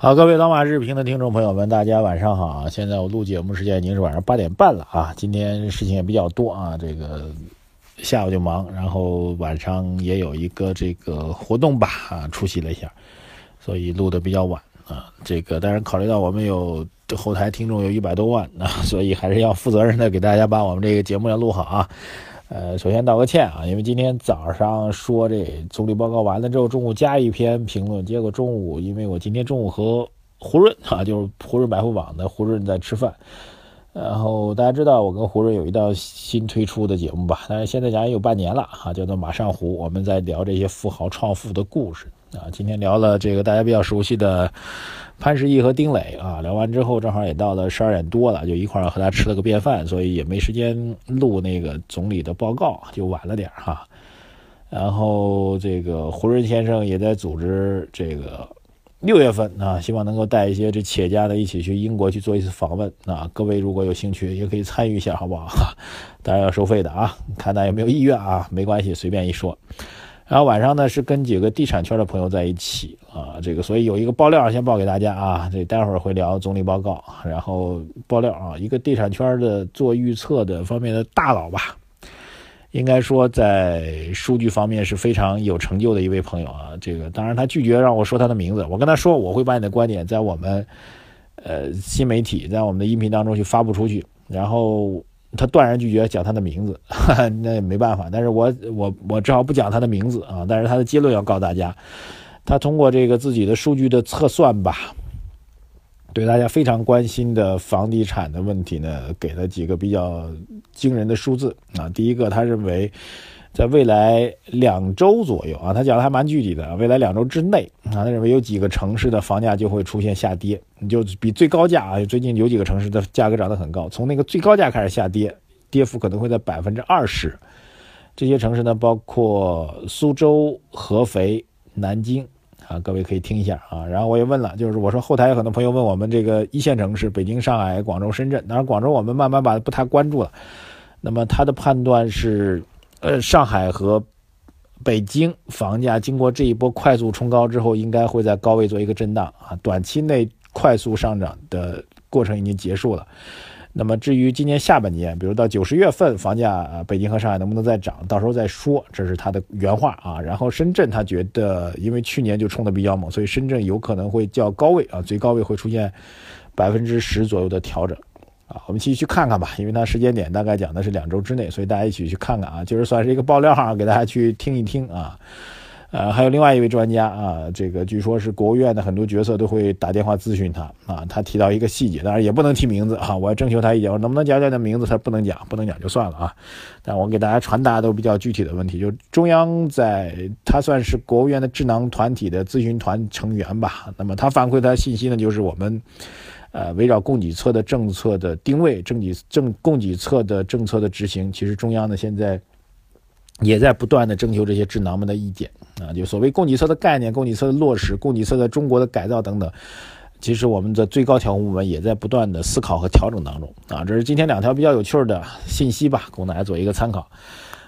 好，各位老马日评的听众朋友们，大家晚上好！现在我录节目时间已经是晚上八点半了啊。今天事情也比较多啊，这个下午就忙，然后晚上也有一个这个活动吧啊，出席了一下，所以录的比较晚啊。这个当然考虑到我们有后台听众有一百多万啊，所以还是要负责任的给大家把我们这个节目要录好啊。呃，首先道个歉啊，因为今天早上说这总理报告完了之后，中午加一篇评论，结果中午因为我今天中午和胡润啊，就是胡润百富榜的胡润在吃饭，然后大家知道我跟胡润有一道新推出的节目吧？但是现在讲也有半年了啊，叫做马上胡，我们在聊这些富豪创富的故事啊。今天聊了这个大家比较熟悉的。潘石屹和丁磊啊，聊完之后正好也到了十二点多了，就一块儿和他吃了个便饭，所以也没时间录那个总理的报告，就晚了点哈。然后这个胡润先生也在组织这个六月份啊，希望能够带一些这企业家的一起去英国去做一次访问啊。各位如果有兴趣，也可以参与一下，好不好？当然要收费的啊，看大家有没有意愿啊，没关系，随便一说。然后晚上呢是跟几个地产圈的朋友在一起啊，这个所以有一个爆料先报给大家啊，这待会儿会聊总理报告，然后爆料啊，一个地产圈的做预测的方面的大佬吧，应该说在数据方面是非常有成就的一位朋友啊，这个当然他拒绝让我说他的名字，我跟他说我会把你的观点在我们呃新媒体在我们的音频当中去发布出去，然后。他断然拒绝讲他的名字，那也没办法。但是我我我只好不讲他的名字啊。但是他的结论要告诉大家，他通过这个自己的数据的测算吧，对大家非常关心的房地产的问题呢，给了几个比较惊人的数字啊。第一个，他认为。在未来两周左右啊，他讲的还蛮具体的。未来两周之内啊，他认为有几个城市的房价就会出现下跌，你就比最高价啊，最近有几个城市的价格涨得很高，从那个最高价开始下跌，跌幅可能会在百分之二十。这些城市呢，包括苏州、合肥、南京啊，各位可以听一下啊。然后我也问了，就是我说后台有很多朋友问我们这个一线城市，北京、上海、广州、深圳，当然广州我们慢慢把它不太关注了。那么他的判断是。呃，上海和北京房价经过这一波快速冲高之后，应该会在高位做一个震荡啊。短期内快速上涨的过程已经结束了。那么至于今年下半年，比如到九十月份房价啊，北京和上海能不能再涨，到时候再说。这是他的原话啊。然后深圳他觉得，因为去年就冲的比较猛，所以深圳有可能会较高位啊，最高位会出现百分之十左右的调整。啊，我们继续去看看吧，因为它时间点大概讲的是两周之内，所以大家一起去看看啊，就是算是一个爆料哈，给大家去听一听啊。呃，还有另外一位专家啊，这个据说是国务院的很多角色都会打电话咨询他啊，他提到一个细节，当然也不能提名字啊，我要征求他意见，我能不能讲讲的名字？他不能讲，不能讲就算了啊。但我给大家传达都比较具体的问题，就是中央在他算是国务院的智囊团体的咨询团成员吧，那么他反馈他信息呢，就是我们。呃，围绕供给侧的政策的定位，政给政供给侧的政策的执行，其实中央呢现在也在不断的征求这些智囊们的意见啊。就所谓供给侧的概念、供给侧的落实、供给侧在中国的改造等等，其实我们的最高调控部门也在不断的思考和调整当中啊。这是今天两条比较有趣的信息吧，供大家做一个参考。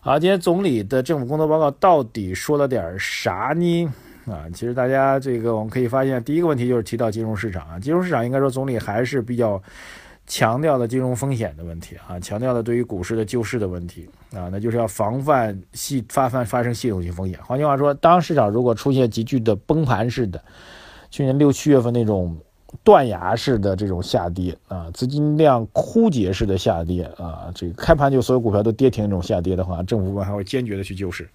好，今天总理的政府工作报告到底说了点啥呢？啊，其实大家这个我们可以发现，第一个问题就是提到金融市场啊，金融市场应该说总理还是比较强调的金融风险的问题啊，强调的对于股市的救市的问题啊，那就是要防范系发发发生系统性风险。换句话说，当市场如果出现急剧的崩盘式的，去年六七月份那种断崖式的这种下跌啊，资金量枯竭式的下跌啊，这个开盘就所有股票都跌停这种下跌的话，政府部门还会坚决的去救市。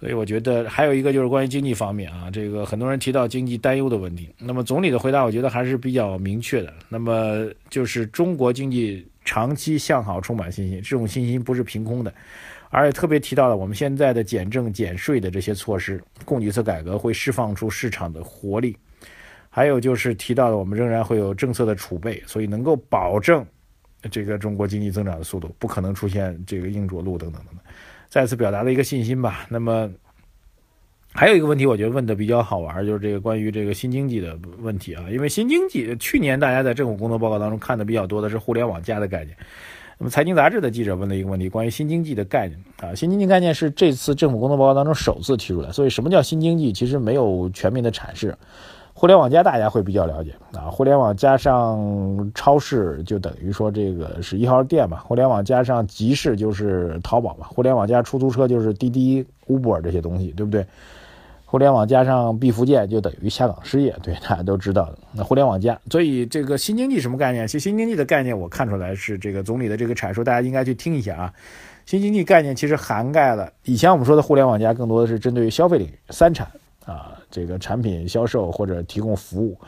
所以我觉得还有一个就是关于经济方面啊，这个很多人提到经济担忧的问题。那么总理的回答，我觉得还是比较明确的。那么就是中国经济长期向好，充满信心。这种信心不是凭空的，而且特别提到了我们现在的减政减税的这些措施，供给侧改革会释放出市场的活力。还有就是提到了我们仍然会有政策的储备，所以能够保证这个中国经济增长的速度，不可能出现这个硬着陆等等等等，再次表达了一个信心吧。那么还有一个问题，我觉得问的比较好玩，就是这个关于这个新经济的问题啊。因为新经济去年大家在政府工作报告当中看的比较多的是互联网加的概念。那么财经杂志的记者问了一个问题，关于新经济的概念啊，新经济概念是这次政府工作报告当中首次提出来，所以什么叫新经济，其实没有全面的阐释。互联网加大家会比较了解啊，互联网加上超市就等于说这个是一号店嘛，互联网加上集市就是淘宝嘛，互联网加出租车就是滴滴、Uber 这些东西，对不对？互联网加上毕福建就等于下岗失业，对大家都知道的。那互联网加，所以这个新经济什么概念？其实新经济的概念我看出来是这个总理的这个阐述，大家应该去听一下啊。新经济概念其实涵盖了以前我们说的互联网加，更多的是针对于消费领域三产啊。这个产品销售或者提供服务，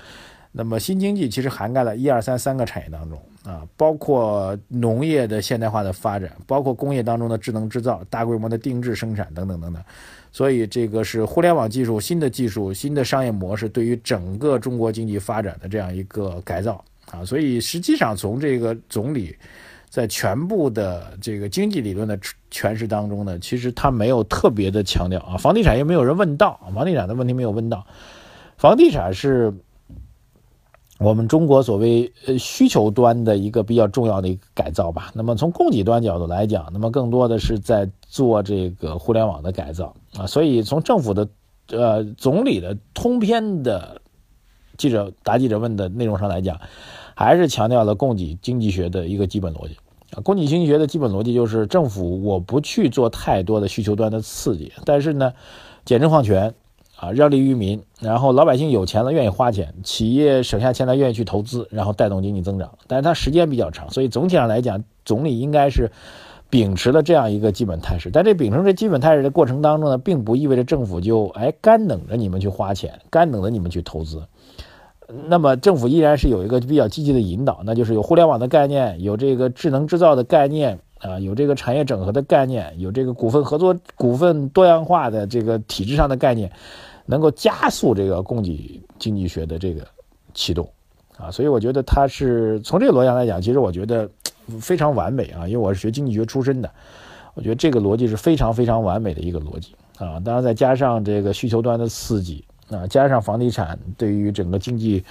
那么新经济其实涵盖了一二三三个产业当中啊，包括农业的现代化的发展，包括工业当中的智能制造、大规模的定制生产等等等等。所以这个是互联网技术、新的技术、新的商业模式对于整个中国经济发展的这样一个改造啊。所以实际上从这个总理。在全部的这个经济理论的诠释当中呢，其实他没有特别的强调啊，房地产又没有人问到，房地产的问题没有问到，房地产是我们中国所谓呃需求端的一个比较重要的一个改造吧。那么从供给端角度来讲，那么更多的是在做这个互联网的改造啊。所以从政府的呃总理的通篇的记者答记者问的内容上来讲。还是强调了供给经济学的一个基本逻辑啊，供给经济学的基本逻辑就是政府我不去做太多的需求端的刺激，但是呢，简政放权啊，让利于民，然后老百姓有钱了愿意花钱，企业省下钱来愿意去投资，然后带动经济增长。但是它时间比较长，所以总体上来讲，总理应该是秉持了这样一个基本态势。但这秉承这基本态势的过程当中呢，并不意味着政府就哎干等着你们去花钱，干等着你们去投资。那么政府依然是有一个比较积极的引导，那就是有互联网的概念，有这个智能制造的概念啊，有这个产业整合的概念，有这个股份合作、股份多样化的这个体制上的概念，能够加速这个供给经济学的这个启动啊。所以我觉得它是从这个逻辑上来讲，其实我觉得非常完美啊，因为我是学经济学出身的，我觉得这个逻辑是非常非常完美的一个逻辑啊。当然再加上这个需求端的刺激。啊，加上房地产对于整个经济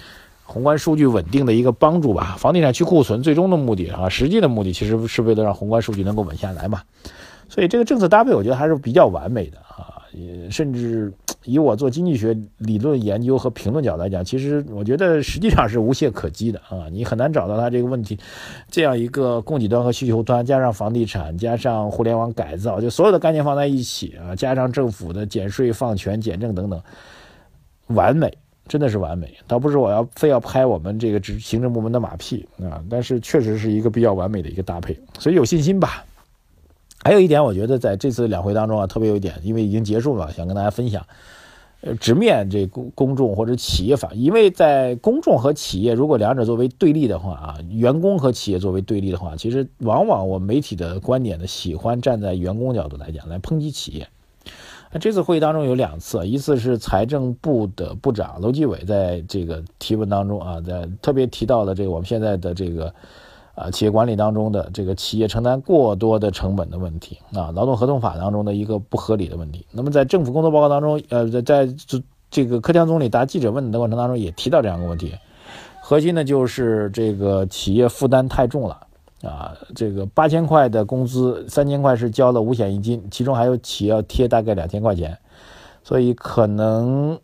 宏观数据稳定的一个帮助吧。房地产去库存最终的目的啊，实际的目的其实是为了让宏观数据能够稳下来嘛。所以这个政策搭配，我觉得还是比较完美的啊。也甚至以我做经济学理论研究和评论角度来讲，其实我觉得实际上是无懈可击的啊。你很难找到它这个问题这样一个供给端和需求端，加上房地产，加上互联网改造，就所有的概念放在一起啊，加上政府的减税放权、减政等等。完美，真的是完美。倒不是我要非要拍我们这个执行政部门的马屁啊，但是确实是一个比较完美的一个搭配，所以有信心吧。还有一点，我觉得在这次两会当中啊，特别有一点，因为已经结束了，想跟大家分享。呃，直面这公公众或者企业法，因为在公众和企业如果两者作为对立的话啊，员工和企业作为对立的话，其实往往我媒体的观点呢，喜欢站在员工角度来讲来抨击企业。那这次会议当中有两次，一次是财政部的部长楼继伟在这个提问当中啊，在特别提到了这个我们现在的这个啊企业管理当中的这个企业承担过多的成本的问题啊，劳动合同法当中的一个不合理的问题。那么在政府工作报告当中，呃，在在这个柯强总理答记者问的过程当中也提到这样一个问题，核心呢就是这个企业负担太重了。啊，这个八千块的工资，三千块是交了五险一金，其中还有企业要贴大概两千块钱，所以可能，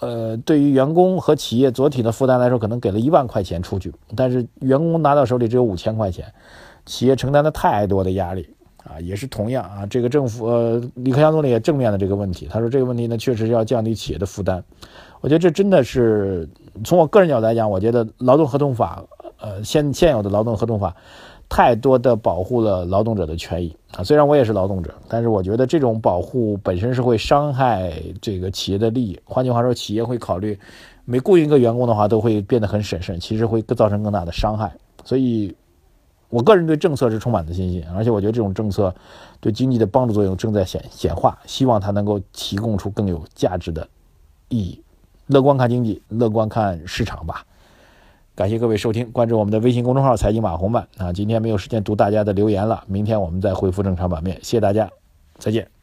呃，对于员工和企业主体的负担来说，可能给了一万块钱出去，但是员工拿到手里只有五千块钱，企业承担的太多的压力啊，也是同样啊，这个政府，呃，李克强总理也正面的这个问题，他说这个问题呢，确实是要降低企业的负担，我觉得这真的是从我个人角度来讲，我觉得劳动合同法，呃，现现有的劳动合同法。太多的保护了劳动者的权益啊！虽然我也是劳动者，但是我觉得这种保护本身是会伤害这个企业的利益。换句话说，企业会考虑每雇佣一个员工的话，都会变得很审慎，其实会造成更大的伤害。所以，我个人对政策是充满了信心，而且我觉得这种政策对经济的帮助作用正在显显化，希望它能够提供出更有价值的意义。乐观看经济，乐观看市场吧。感谢各位收听，关注我们的微信公众号“财经马红漫”啊。今天没有时间读大家的留言了，明天我们再恢复正常版面。谢谢大家，再见。